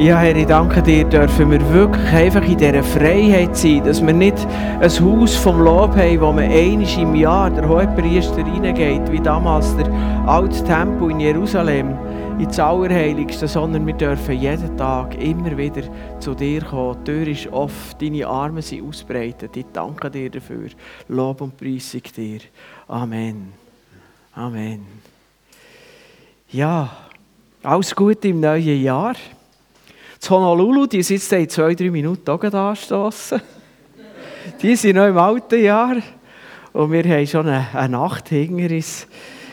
Ja, Herr, ich danke dir, dürfen wir wirklich einfach in dieser Freiheit sein, dass wir nicht ein Haus vom Lob haben, wo man einmal im Jahr, der Hohepriester, reingeht, wie damals der alte Tempel in Jerusalem, ins Allerheiligste, sondern wir dürfen jeden Tag immer wieder zu dir kommen. Die Tür ist offen, deine Arme sind ausbreitet. Ich danke dir dafür. Lob und Preisung dir. Amen. Amen. Ja, alles Gute im neuen Jahr. Das Honolulu, die sitzt in zwei, drei Minuten auch anstoßen. Die sind noch im alten Jahr. Und wir haben schon eine, eine Nacht hinter uns.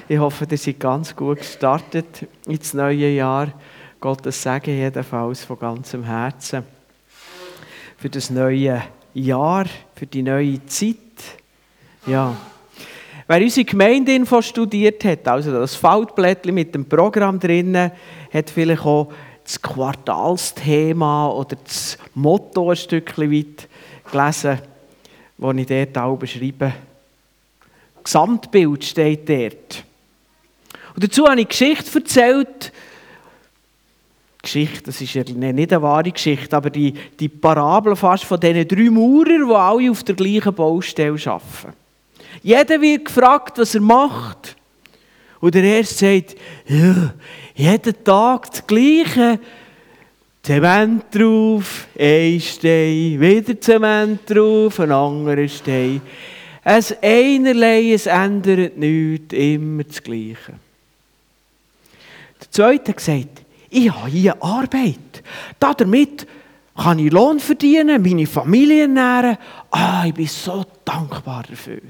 Ich hoffe, ihr seid ganz gut gestartet ins neue Jahr. Gottes Segen jedenfalls von ganzem Herzen. Für das neue Jahr, für die neue Zeit. Ja. Wer unsere Gemeindeinfo studiert hat, also das Faltblättchen mit dem Programm drinnen, hat vielleicht auch das Quartalsthema oder das Motto ein Stückchen weit gelesen, das ich dort auch beschreibe. Gesamtbild steht dort. Und dazu habe ich Geschichte erzählt. Geschichte, das ist ja nicht eine wahre Geschichte, aber die, die Parabel fast von diesen drei Maurern, die alle auf der gleichen Baustelle arbeiten. Jeder wird gefragt, was er macht. Und der Erste sagt, ja, jeden Tag das Gleiche. Zement drauf, ein Stein, wieder Zement drauf, ein anderer Stein. Es einerlei, es ändert nichts, immer das Gleiche. Der Zweite gesagt, ich habe hier Arbeit. Damit kann ich Lohn verdienen, meine Familie ernähren. Ah, ich bin so dankbar dafür.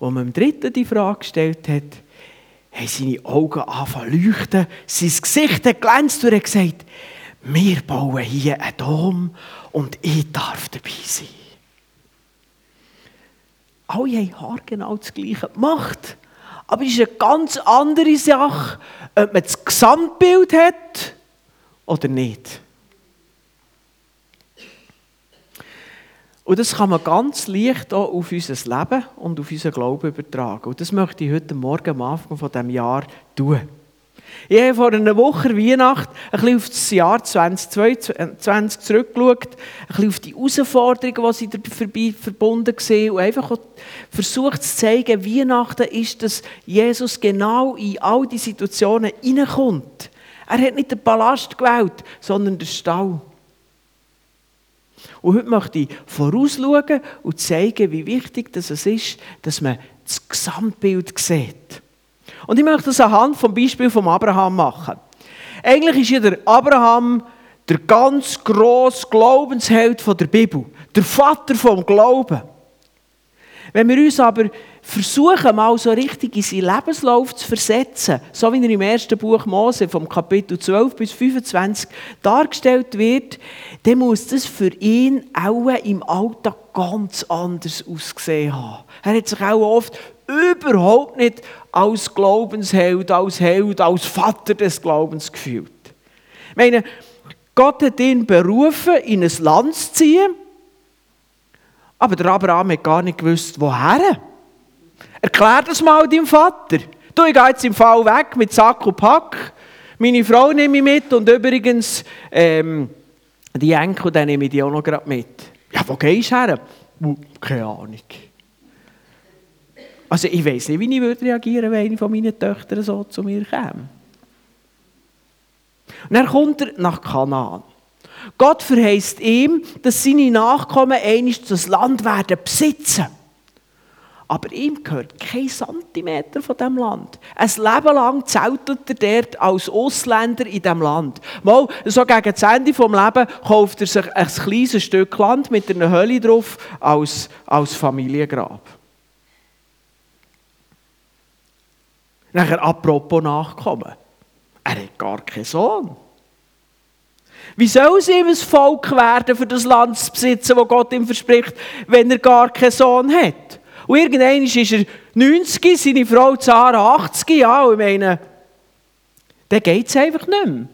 Als man dem Dritten die Frage gestellt hat, haben seine Augen angefangen zu leuchten, sein Gesicht hat glänzt und er hat gesagt, wir bauen hier einen Dom und ich darf dabei sein. Alle haben haargenau das Gleiche gemacht. Aber es ist eine ganz andere Sache, ob man das Gesamtbild hat oder nicht. Und das kann man ganz leicht auch auf unser Leben und auf unseren Glauben übertragen. Und das möchte ich heute Morgen am Anfang von diesem Jahr tun. Ich habe vor einer Woche Weihnacht ein bisschen auf das Jahr 2022 zurückgeschaut, ein bisschen auf die Herausforderungen, die sie dabei verbunden waren und einfach versucht zu zeigen, Weihnachten ist, dass Jesus genau in all die Situationen hineinkommt. Er hat nicht den Palast gewählt, sondern den Stall. Und heute möchte ich vorausschauen und zeigen, wie wichtig es ist, dass man das Gesamtbild sieht. Und ich möchte das anhand vom Beispiel von Abraham machen. Eigentlich ist ja der Abraham der ganz grosse Glaubensheld der Bibel, der Vater vom Glauben. Wenn wir uns aber versuchen, mal so richtig in seinen Lebenslauf zu versetzen, so wie er im ersten Buch Mose vom Kapitel 12 bis 25 dargestellt wird, dann muss das für ihn auch im Alltag ganz anders ausgesehen haben. Er hat sich auch oft überhaupt nicht als Glaubensheld, als Held, als Vater des Glaubens gefühlt. Ich meine, Gott hat ihn berufen, in ein Land zu ziehen, aber der Abraham hat gar nicht gewusst, woher. Erklär das mal deinem Vater. Du, ich gehe jetzt im Fall weg mit Sack und Pack. Meine Frau nehme ich mit und übrigens ähm, die Enkel, die nehme ich die auch noch gerade mit. Ja, wo gehst du her? Keine Ahnung. Also ich weiß nicht, wie ich würde reagieren wenn eine von meinen Töchtern so zu mir käme. Und dann kommt er nach Kanaan. Gott verheißt ihm, dass seine Nachkommen einst das Land werden besitzen. Aber ihm gehört kein Zentimeter von diesem Land. Ein Leben lang zeltet er dort als Ausländer in diesem Land. Mal, so gegen das Ende des Lebens kauft er sich ein kleines Stück Land mit einer Hölle drauf als, als Familiengrab. Nachher apropos Nachkommen. Er hat gar keinen Sohn. Wie soll ihm ein Volk werden, für das Land zu besitzen, das Gott ihm verspricht, wenn er gar keinen Sohn hat? Und irgendwann ist er 90, seine Frau Zara 80, ja, und ich meine, dann geht es einfach nicht mehr.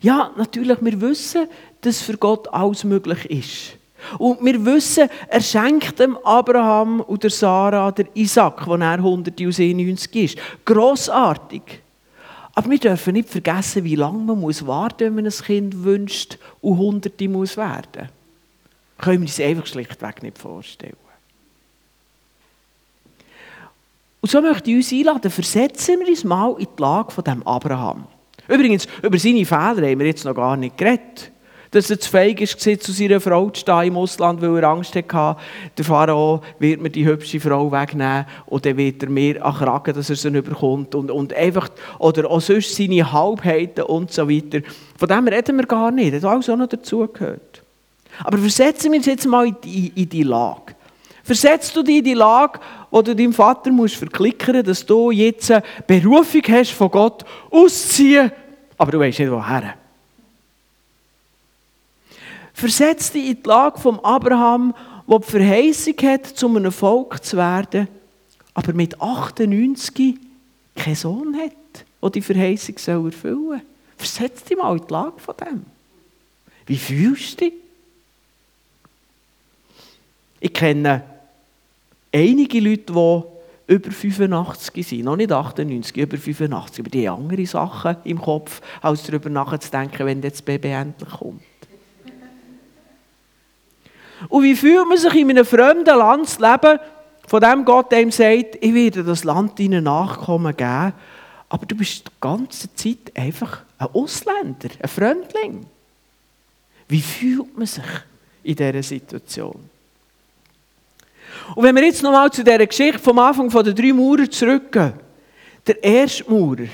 Ja, natürlich, wir wissen, dass für Gott alles möglich ist. Und wir wissen, er schenkt dem Abraham und der Sarah der Isaac, als er 190 ist. Grossartig. Aber wir dürfen nicht vergessen, wie lange man muss warten wenn man ein Kind wünscht und Hunderte muss werden. Können wir uns einfach schlichtweg nicht vorstellen. Und so möchte ich uns einladen, versetzen wir uns mal in die Lage von dem Abraham. Übrigens, über seine Fehler haben wir jetzt noch gar nicht geredet. Dass er zu feig war, zu seiner Frau zu stehen im Ausland, weil er Angst hatte, der Pharao wird mir die hübsche Frau wegnehmen und dann wird er mir ankragen, dass er sie überkommt. Und, und einfach, oder auch sonst seine Halbheiten und so weiter. Von dem reden wir gar nicht. Das hat alles auch noch dazugehört. Aber versetzen wir uns jetzt mal in die, in die Lage. Versetzt du dich in die Lage, wo du deinem Vater musst verklickern dass du jetzt eine Berufung hast von Gott, ausziehen, aber du weißt nicht woher. Versetz dich in die Lage von Abraham, der die Verheißung hat, zu einem Volk zu werden, aber mit 98 keinen Sohn hat, der die Verheißung erfüllen soll. Versetz dich mal in die Lage von dem. Wie fühlst du dich? Ich kenne einige Leute, die über 85 sind, noch nicht 98, über 85, aber die haben andere Sachen im Kopf, als darüber nachzudenken, wenn das Baby endlich kommt. Und wie fühlt man sich in einem fremden Land zu leben, von dem Gott einem sagt, ich werde das Land deinen Nachkommen geben, aber du bist die ganze Zeit einfach ein Ausländer, ein Fremdling. Wie fühlt man sich in dieser Situation? Und wenn wir jetzt nochmal zu dieser Geschichte vom Anfang der drei Maurer zurückgehen, der erste Maurer,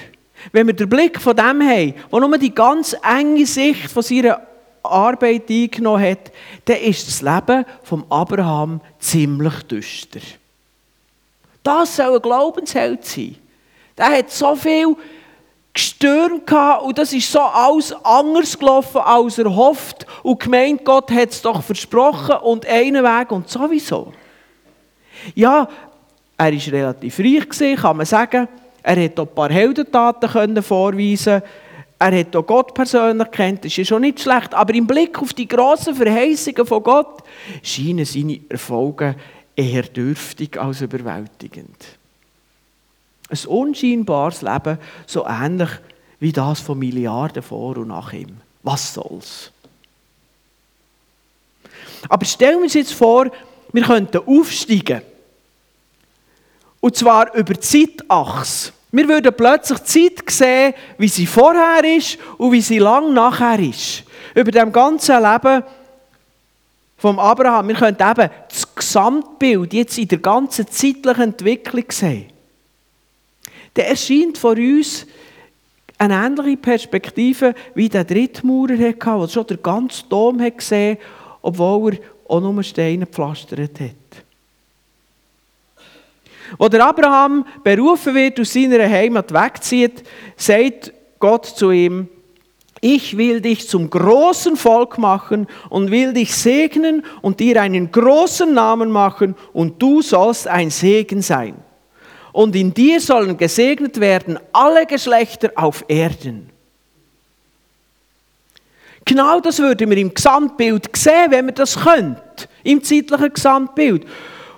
wenn wir den Blick von dem haben, der nur die ganz enge Sicht von seiner Arbeit eingenommen hat, dann ist das Leben von Abraham ziemlich düster. Das soll ein Glaubensheld sein. Der hat so viel gestürmt und das ist so alles anders gelaufen, als er hofft und gemeint, Gott hat es doch versprochen und einen Weg und sowieso. Ja, er war relativ reich, kann man sagen. Er hat auch ein paar Heldentaten vorweisen er hat auch Gott persönlich kennt, das ist schon nicht schlecht. Aber im Blick auf die grossen Verheißungen von Gott scheinen seine Erfolge eher dürftig als überwältigend. Ein unscheinbares Leben, so ähnlich wie das von Milliarden vor und nach ihm. Was soll's? Aber stellen wir uns jetzt vor, wir könnten aufsteigen. Und zwar über die Zeitachse. Wir würden plötzlich die Zeit sehen, wie sie vorher ist und wie sie lang nachher ist. Über dem ganzen Leben vom Abraham. Wir können eben das Gesamtbild jetzt in der ganzen zeitlichen Entwicklung sehen. Der erscheint vor uns eine ähnliche Perspektive wie der Drittmaurer der schon den ganzen Dom gesehen hat, obwohl er auch nur Steine gepflastert hat. Wo der Abraham berufen wird, aus seiner Heimat wegzieht, sagt Gott zu ihm, ich will dich zum großen Volk machen und will dich segnen und dir einen großen Namen machen und du sollst ein Segen sein. Und in dir sollen gesegnet werden alle Geschlechter auf Erden. Genau das würden wir im Gesamtbild sehen, wenn wir das könnt, im zeitlichen Gesamtbild.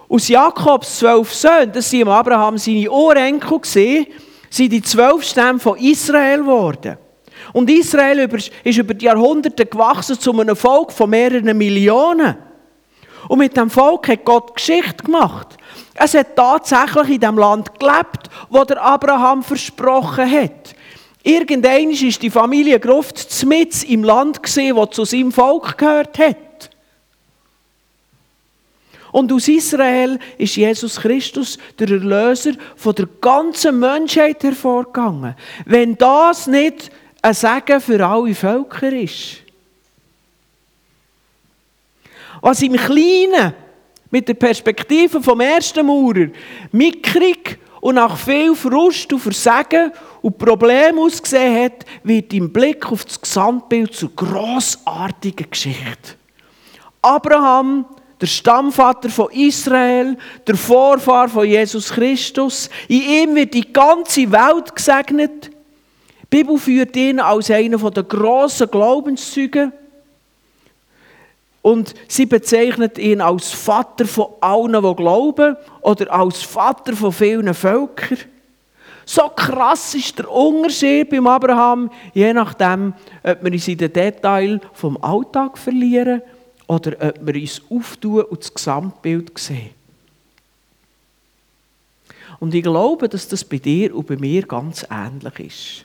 Aus Jakobs zwölf Söhnen, das waren Abraham seine Urenkel, sind die zwölf Stämme von Israel geworden. Und Israel ist über die Jahrhunderte gewachsen zu einem Volk von mehreren Millionen. Und mit dem Volk hat Gott Geschichte gemacht. Es hat tatsächlich in dem Land gelebt, wo der Abraham versprochen hat. Irgendwann ist die Familie Gruft mit im Land wo zu seinem Volk gehört hat. Und aus Israel ist Jesus Christus, der Erlöser von der ganzen Menschheit hervorgegangen. Wenn das nicht ein Segen für alle Völker ist. Was im Kleinen mit der Perspektive vom ersten Maurer mickrig und nach viel Frust und Versagen und Problemen ausgesehen hat, wird im Blick auf das Gesamtbild zur grossartigen Geschichte. Abraham der Stammvater von Israel, der Vorfahr von Jesus Christus. In ihm wird die ganze Welt gesegnet. Die Bibel führt ihn als einen der grossen Glaubenszeugen. Und sie bezeichnet ihn als Vater von allen, die glauben, oder als Vater von vielen Völkern. So krass ist der Unterschied beim Abraham, je nachdem, ob wir uns in den Detail vom Alltag verlieren oder ob wir uns auftun und das Gesamtbild sehen. Und ich glaube, dass das bei dir und bei mir ganz ähnlich ist.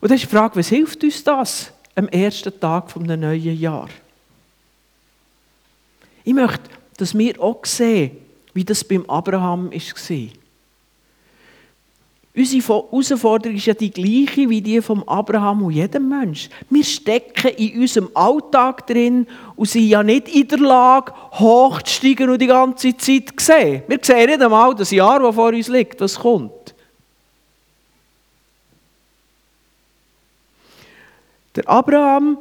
Und dann ist die Frage, was hilft uns das am ersten Tag des neuen Jahr? Ich möchte, dass wir auch sehen, wie das beim Abraham war. Unsere Herausforderung ist ja die gleiche wie die vom Abraham und jedem Mensch. Wir stecken in unserem Alltag drin und sind ja nicht in der Lage, hochzusteigen und die ganze Zeit zu sehen. Wir sehen nicht einmal das Jahr, das vor uns liegt, was kommt. Der Abraham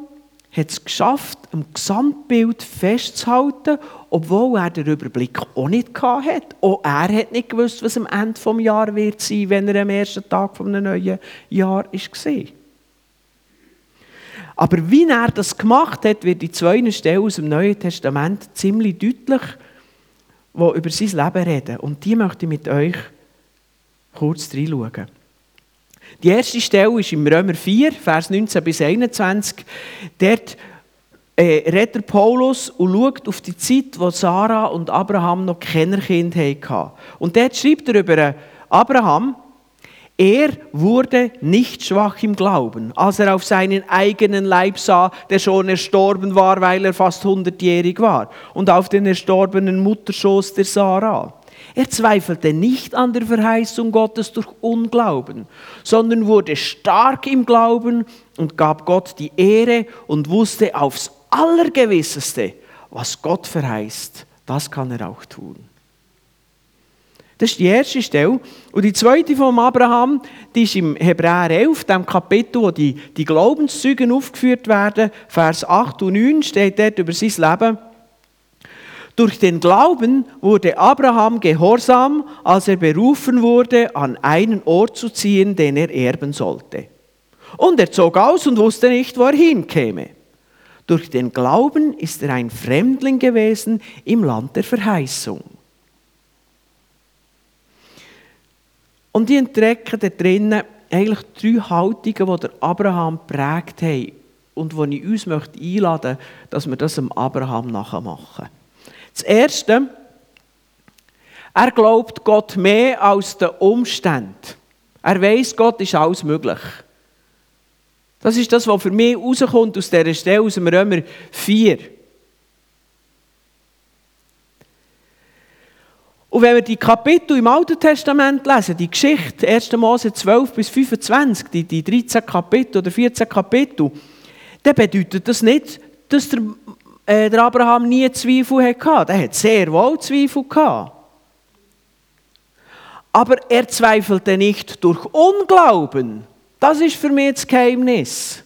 hat es geschafft, am Gesamtbild festzuhalten, obwohl er den Überblick auch nicht hatte. Auch er hat nicht gewusst, was am Ende des Jahres wird sein, wenn er am ersten Tag des neuen Jahr war. Aber wie er das gemacht hat, wird in zwei Stellen aus dem Neuen Testament ziemlich deutlich, wo über sein Leben reden. Und die möchte ich mit euch kurz reinschauen. Die erste Stelle ist im Römer 4, Vers 19 bis 21. Dort äh, redet Paulus und schaut auf die Zeit, wo Sarah und Abraham noch keine Kinder hatten. Und dort schreibt er über Abraham, er wurde nicht schwach im Glauben, als er auf seinen eigenen Leib sah, der schon erstorben war, weil er fast hundertjährig war, und auf den erstorbenen Mutterschoß der Sarah. Er zweifelte nicht an der Verheißung Gottes durch Unglauben, sondern wurde stark im Glauben und gab Gott die Ehre und wusste aufs Allergewisseste, was Gott verheißt, das kann er auch tun. Das ist die erste Stelle. Und die zweite von Abraham, die ist im Hebräer 11, dem Kapitel, wo die, die Glaubenszeugen aufgeführt werden. Vers 8 und 9 steht dort über sein Leben. Durch den Glauben wurde Abraham gehorsam, als er berufen wurde, an einen Ort zu ziehen, den er erben sollte. Und er zog aus und wusste nicht, wo er hinkäme. Durch den Glauben ist er ein Fremdling gewesen im Land der Verheißung. Und die entdecken da drinnen eigentlich drei Haltungen, die der Abraham prägt haben und die ich uns möchte einladen möchte, dass wir das dem Abraham nachmachen. Das Erste, er glaubt Gott mehr als den Umständen. Er weiß, Gott ist alles möglich. Das ist das, was für mich rauskommt aus dieser Stelle, aus dem Römer 4. Und wenn wir die Kapitel im Alten Testament lesen, die Geschichte, 1. Mose 12 bis 25, die, die 13 Kapitel oder 14 Kapitel, dann bedeutet das nicht, dass der äh, der Abraham nie Zweifel hatte. Er hat sehr wohl Zweifel gehabt. Aber er zweifelte nicht durch Unglauben. Das ist für mich das Geheimnis.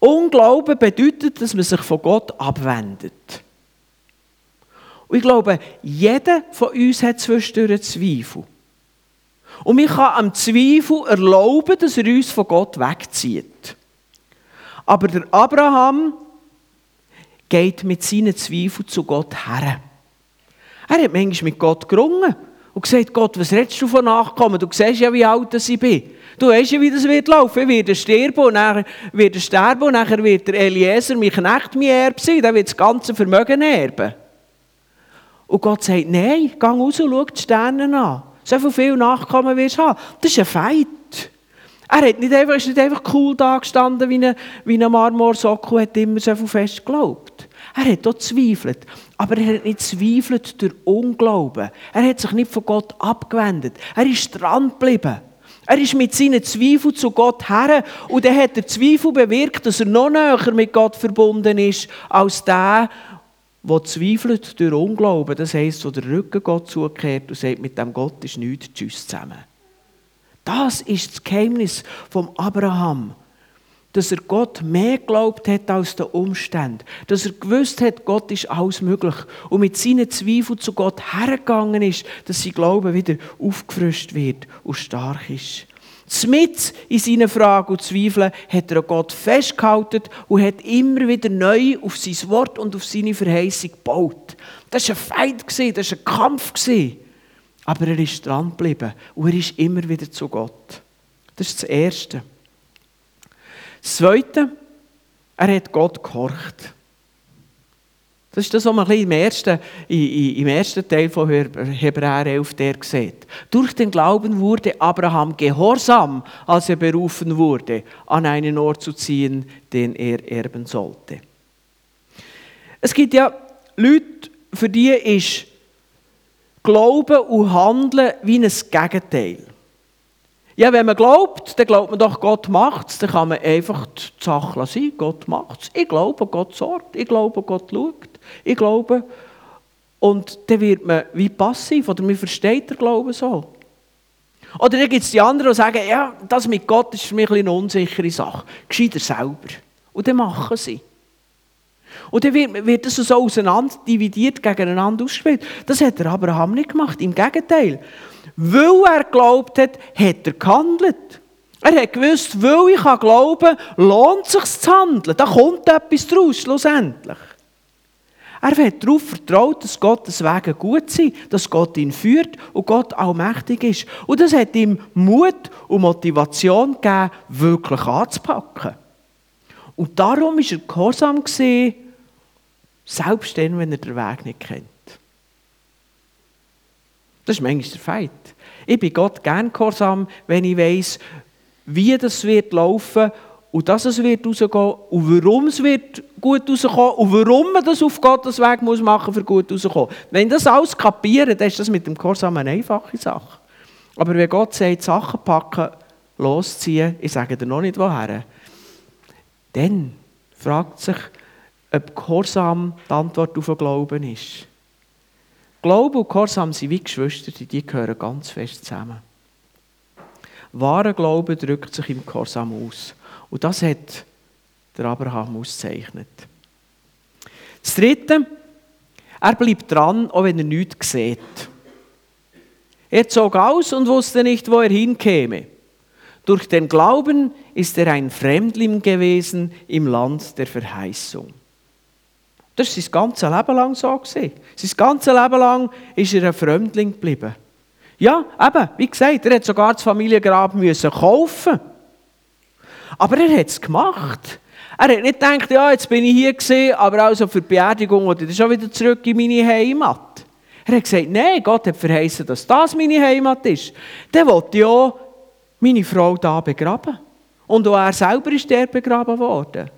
Unglauben bedeutet, dass man sich von Gott abwendet. Und ich glaube, jeder von uns hat zwischendurch Zweifel. Und man kann am Zweifel erlauben, dass er uns von Gott wegzieht. Aber der Abraham geht mit seinen Zweifeln zu Gott her. Er hat manchmal mit Gott gerungen und gesagt, Gott, was redest du von Nachkommen? Du siehst ja, wie alt ich bin. Du weißt ja, wie das wird laufen. Ich werde sterben und dann wird er sterben und nachher wird der Eliezer, mein Knecht, mein Erbe sein. Dann wird das ganze Vermögen erben. Und Gott sagt, nein, geh raus und schau die Sterne an. So viel Nachkommen wirst du haben. Das ist ein Feind. Er hat nicht einfach, ist nicht einfach cool da gestanden wie ein, wie Marmorsockel, hat immer so viel fest geglaubt. Er hat auch zweifelt. Aber er hat nicht zweifelt durch Unglauben. Er hat sich nicht von Gott abgewendet. Er ist dran geblieben. Er ist mit seinen Zweifeln zu Gott her und dann hat der Zweifel bewirkt, dass er noch näher mit Gott verbunden ist, als der, der zweifelt durch Unglauben. Das heisst, wo der Rücken Gott zukehrt und sagt, mit dem Gott ist nichts, tschüss zusammen. Das ist das Geheimnis vom Abraham. Dass er Gott mehr geglaubt hat als den Umständen. Dass er gewusst hat, Gott ist alles möglich. Und mit seinen Zweifeln zu Gott hergegangen ist, dass sein Glaube wieder aufgefrischt wird und stark ist. Mit in seinen Fragen und Zweifeln hat er Gott festgehalten und hat immer wieder neu auf sein Wort und auf seine Verheißung gebaut. Das war ein Feind, das war ein Kampf. Aber er ist dran geblieben und er ist immer wieder zu Gott. Das ist das Erste. Das Zweite, er hat Gott gehorcht. Das ist das, was man im ersten, im ersten Teil von Hebräer 11 der sieht. Durch den Glauben wurde Abraham gehorsam, als er berufen wurde, an einen Ort zu ziehen, den er erben sollte. Es gibt ja Leute, für die ist Glauben und Handeln wie ein Gegenteil. Ja, wenn man glaubt, dann glaubt man doch, Gott macht es. Dann kann man einfach die Sache sein. Gott macht es. Ich glaube, Gott sorgt. Ich glaube, Gott schaut. Ich glaube. Und dann wird man wie passiv oder man versteht den Glauben so. Oder dann gibt es die anderen, die sagen, ja, das mit Gott ist für mich eine unsichere Sache. Gescheiter selber. Und dann machen sie. Und dann wird, das so auseinander dividiert, gegeneinander ausgespielt. Das hat der Abraham nicht gemacht. Im Gegenteil. Weil er geglaubt hat, hat er gehandelt. Er hat gewusst, weil ich glauben kann, lohnt es sich zu handeln. Da kommt etwas daraus, schlussendlich. Er hat darauf vertraut, dass Gottes Wege gut sind, dass Gott ihn führt und Gott allmächtig ist. Und das hat ihm Mut und Motivation gegeben, wirklich anzupacken. Und darum war er gehorsam, selbst dann, wenn er den Weg nicht kennt. Das ist manchmal der Feind. Ich bin Gott gern gehorsam, wenn ich weiß, wie das wird laufen und dass es wird rausgehen und warum es wird gut rauskommen und warum man das auf Gottes Weg muss machen für gut rauszukommen. Wenn das alles kapieren, dann ist das mit dem Gehorsam eine einfache Sache. Aber wenn Gott sagt, Sachen packen, losziehen, ich sage dir noch nicht woher, dann fragt sich, ob Gehorsam die Antwort auf den Glauben ist. Glaube und Gehorsam sind wie Geschwister, die gehören ganz fest zusammen. Wahrer Glaube drückt sich im Gehorsam aus. Und das hat der Abraham auszeichnet. Das Dritte, er bleibt dran, auch wenn er nichts sieht. Er zog aus und wusste nicht, wo er hinkäme. Durch den Glauben ist er ein Fremdling gewesen im Land der Verheißung. Das war sein ganzes Leben lang so. Sein ganzes Leben lang ist er ein Fremdling geblieben. Ja, eben, wie gesagt, er hat sogar das Familiengrab müssen kaufen. Aber er hat es gemacht. Er hat nicht gedacht, ja, jetzt bin ich hier gesehen, aber also für die Beerdigung oder schon wieder zurück in meine Heimat. Er hat gesagt, nein, Gott hat verheißen, dass das meine Heimat ist. Dann wollte ich auch meine Frau da begraben. Und auch er selber ist der begraben worden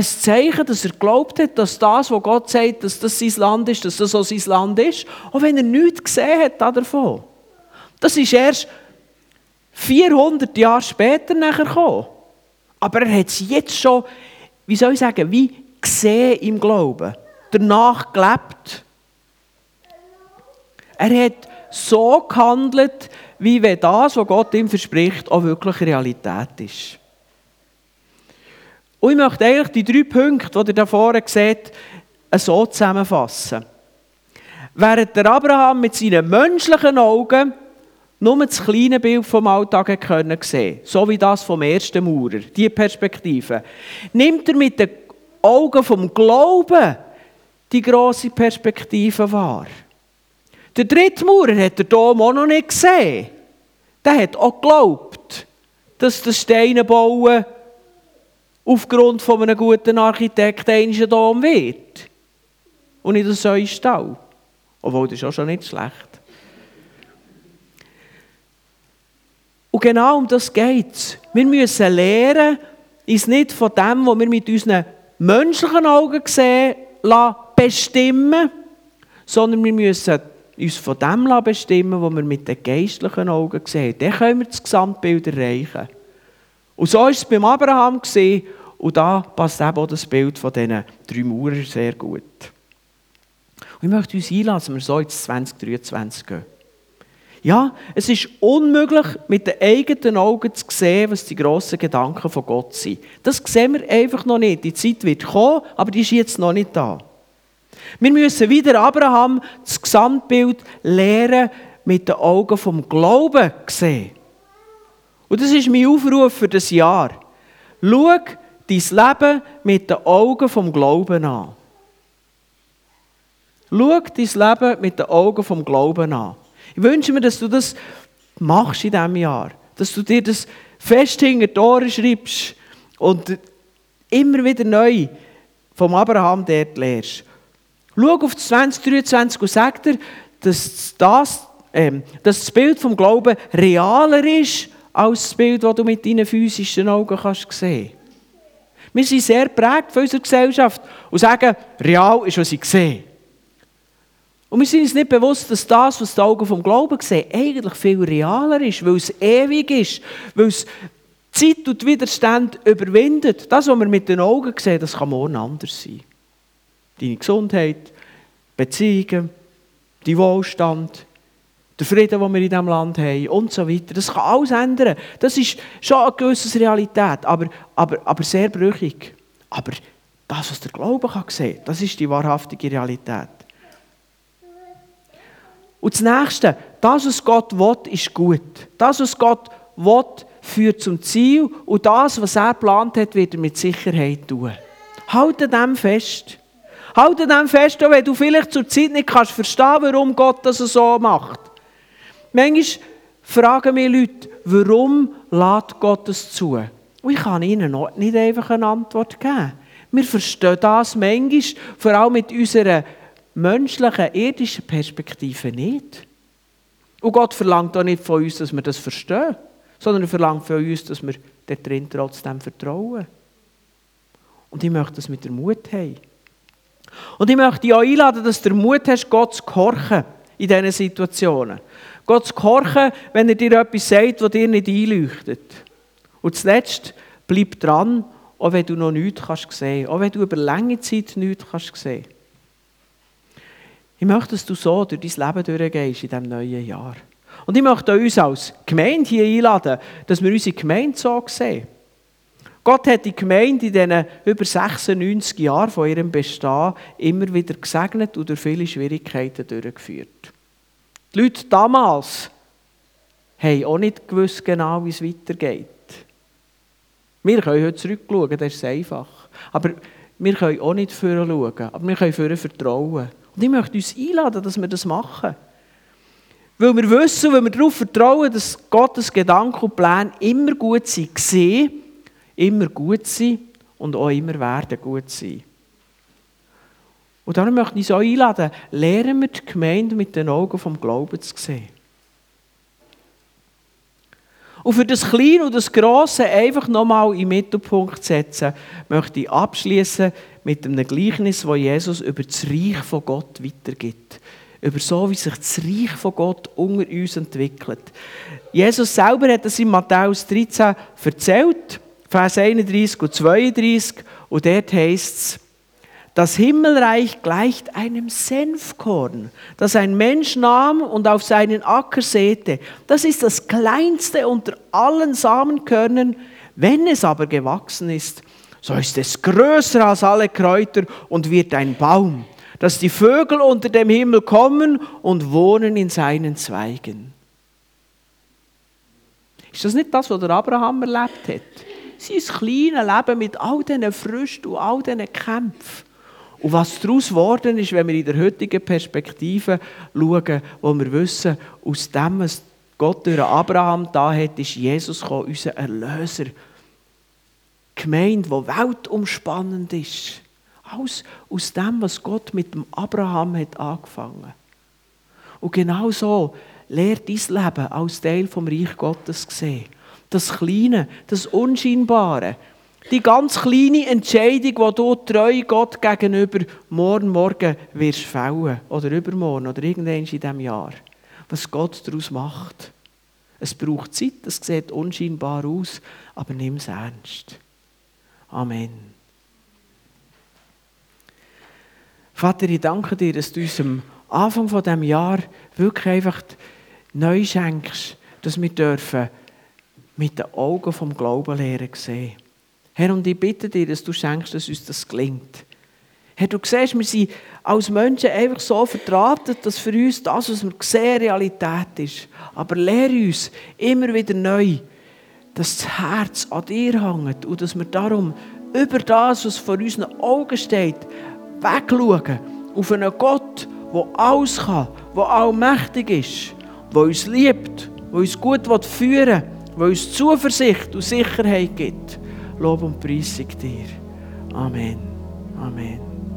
ein Zeichen, dass er glaubt hat, dass das, was Gott sagt, dass das sein Land ist, dass das so sein Land ist, auch wenn er nichts gesehen hat davon. Das ist erst 400 Jahre später nachher gekommen. Aber er hat es jetzt schon, wie soll ich sagen, wie gesehen im Glauben. Danach gelebt. Er hat so gehandelt, wie wenn das, was Gott ihm verspricht, auch wirklich Realität ist. Und ich möchte eigentlich die drei Punkte, die ihr da vorne seht, so zusammenfassen. Während der Abraham mit seinen menschlichen Augen nur das kleine Bild vom Alltag können sehen, so wie das vom ersten Maurer, die Perspektive, nimmt er mit den Augen vom Glauben die große Perspektive wahr. Der dritte Maurer hat der Dom auch noch nicht gesehen. Der hat auch geglaubt, dass das Steine bauen aufgrund von einem guten Architekten einen Dom wird. Und nicht so ein Stall. Obwohl, das ist auch schon nicht schlecht. Und genau um das geht es. Wir müssen lernen, uns nicht von dem, was wir mit unseren menschlichen Augen sehen, bestimmen, sondern wir müssen uns von dem bestimmen, was wir mit den geistlichen Augen sehen. Dann können wir das Gesamtbild erreichen. Und so war es beim Abraham. Und da passt eben auch das Bild von diesen drei Mauern sehr gut. Und ich möchte uns einlassen, wir so ins 2023 gehen. Ja, es ist unmöglich, mit den eigenen Augen zu sehen, was die grossen Gedanken von Gott sind. Das sehen wir einfach noch nicht. Die Zeit wird kommen, aber die ist jetzt noch nicht da. Wir müssen wieder Abraham das Gesamtbild lehren, mit den Augen vom Glauben sehen. Und das ist mein Aufruf für das Jahr. Schau dein Leben mit den Augen vom Glauben an. Schau dein Leben mit den Augen vom Glauben an. Ich wünsche mir, dass du das machst in diesem Jahr. Dass du dir das fest hinter die Ohren schreibst und immer wieder neu vom Abraham dort lehrst. Schau auf 2023 und sag dir, dass das, ähm, dass das Bild vom Glauben realer ist als das Bild, das du mit deinen physischen Augen kannst sehen Wir sind sehr prägt von unserer Gesellschaft und sagen, real ist, was ich sehe. Und wir sind uns nicht bewusst, dass das, was die Augen vom Glauben sehen, eigentlich viel realer ist, weil es ewig ist, weil es Zeit und Widerstand überwindet. Das, was wir mit den Augen sehen, das kann morgen anders sein. Deine Gesundheit, Beziehungen, dein Wohlstand, der Frieden, den wir in diesem Land haben und so weiter. Das kann alles ändern. Das ist schon eine gewisse Realität, aber, aber, aber sehr brüchig. Aber das, was der Glaube kann sehen, das ist die wahrhaftige Realität. Und das Nächste, das, was Gott will, ist gut. Das, was Gott will, führt zum Ziel. Und das, was er geplant hat, wird er mit Sicherheit tun. Halte dem fest. Halte dem fest, auch wenn du vielleicht zur Zeit nicht kannst verstehen, warum Gott das so macht. Manchmal fragen mich Leute, warum lädt Gott es zu? Und ich kann ihnen nicht einfach eine Antwort geben. Wir verstehen das manchmal, vor allem mit unserer menschlichen, irdischen Perspektive nicht. Und Gott verlangt auch nicht von uns, dass wir das verstehen, sondern er verlangt von uns, dass wir drin trotzdem vertrauen. Und ich möchte das mit der Mut haben. Und ich möchte dich auch einladen, dass du den Mut hast, Gott zu gehorchen in diesen Situationen. Gott zu gehorchen, wenn er dir etwas sagt, das dir nicht einleuchtet. Und zuletzt, bleib dran, auch wenn du noch nichts kannst sehen auch wenn du über lange Zeit nichts kannst sehen ich möchte, dass du so durch dein Leben durchgehst in diesem neuen Jahr. Und ich möchte uns als Gemeinde hier einladen, dass wir unsere Gemeinde so sehen. Gott hat die Gemeinde in diesen über 96 Jahren von ihrem Bestehen immer wieder gesegnet und durch viele Schwierigkeiten durchgeführt. Die Leute damals haben auch nicht gewusst genau, wie es weitergeht. Wir können heute zurückschauen, das ist einfach. Aber wir können auch nicht vorher schauen, aber wir können vorher vertrauen. Und ich möchte uns einladen, dass wir das machen. Weil wir wissen, weil wir darauf vertrauen, dass Gottes Gedanken und Pläne immer gut sind, sehen, immer gut sind und auch immer werden gut sein. Und darum möchte ich auch einladen, lernen wir die Gemeinde mit den Augen vom Glauben zu sehen. Und für das Kleine und das Grosse einfach nochmal im Mittelpunkt setzen, möchte ich abschließen mit einem Gleichnis, wo Jesus über das Reich von Gott weitergibt. Über so, wie sich das Reich von Gott unter uns entwickelt. Jesus selber hat es in Matthäus 13 erzählt, Vers 31 und 32, und dort heißt es, das Himmelreich gleicht einem Senfkorn, das ein Mensch nahm und auf seinen Acker säte. Das ist das kleinste unter allen Samenkörnern. Wenn es aber gewachsen ist, so ist es größer als alle Kräuter und wird ein Baum, dass die Vögel unter dem Himmel kommen und wohnen in seinen Zweigen. Ist das nicht das, was der Abraham erlebt hat? Sein kleines Leben mit all diesen Früchten und all diesen Kämpfen. Und was daraus geworden ist, wenn wir in der heutigen Perspektive schauen, wo wir wissen, aus dem, was Gott durch Abraham da hat, ist Jesus gekommen, unser Erlöser. Gemeinde, die weltumspannend ist. Alles aus dem, was Gott mit dem Abraham hat angefangen. Und genau so lehrt dein Leben als Teil vom Reich Gottes sehen. Das Kleine, das Unscheinbare, die ganz kleine Entscheidung, die du treu Gott gegenüber morgen Morgen wirst fällen oder übermorgen oder irgendwann in diesem Jahr. Was Gott daraus macht. Es braucht Zeit, es sieht unscheinbar aus, aber nimm es ernst. Amen. Vater, ich danke dir, dass du uns am Anfang von dem Jahr wirklich einfach neu schenkst, dass wir dürfen mit den Augen vom Glauben lernen sehen. Herr, und ich bitte dir, dass du schenkst, dass uns das gelingt. Herr, du siehst, wir sind als Menschen einfach so vertratet, dass für uns das, was wir sehen, Realität ist. Aber lehre uns immer wieder neu, dass das Herz an dir hängt und dass wir darum über das, was vor unseren Augen steht, wegschauen auf einen Gott, der alles kann, der allmächtig ist, der uns liebt, der uns gut führen will, der uns Zuversicht und Sicherheit gibt. Lob und Preis dir. Amen. Amen.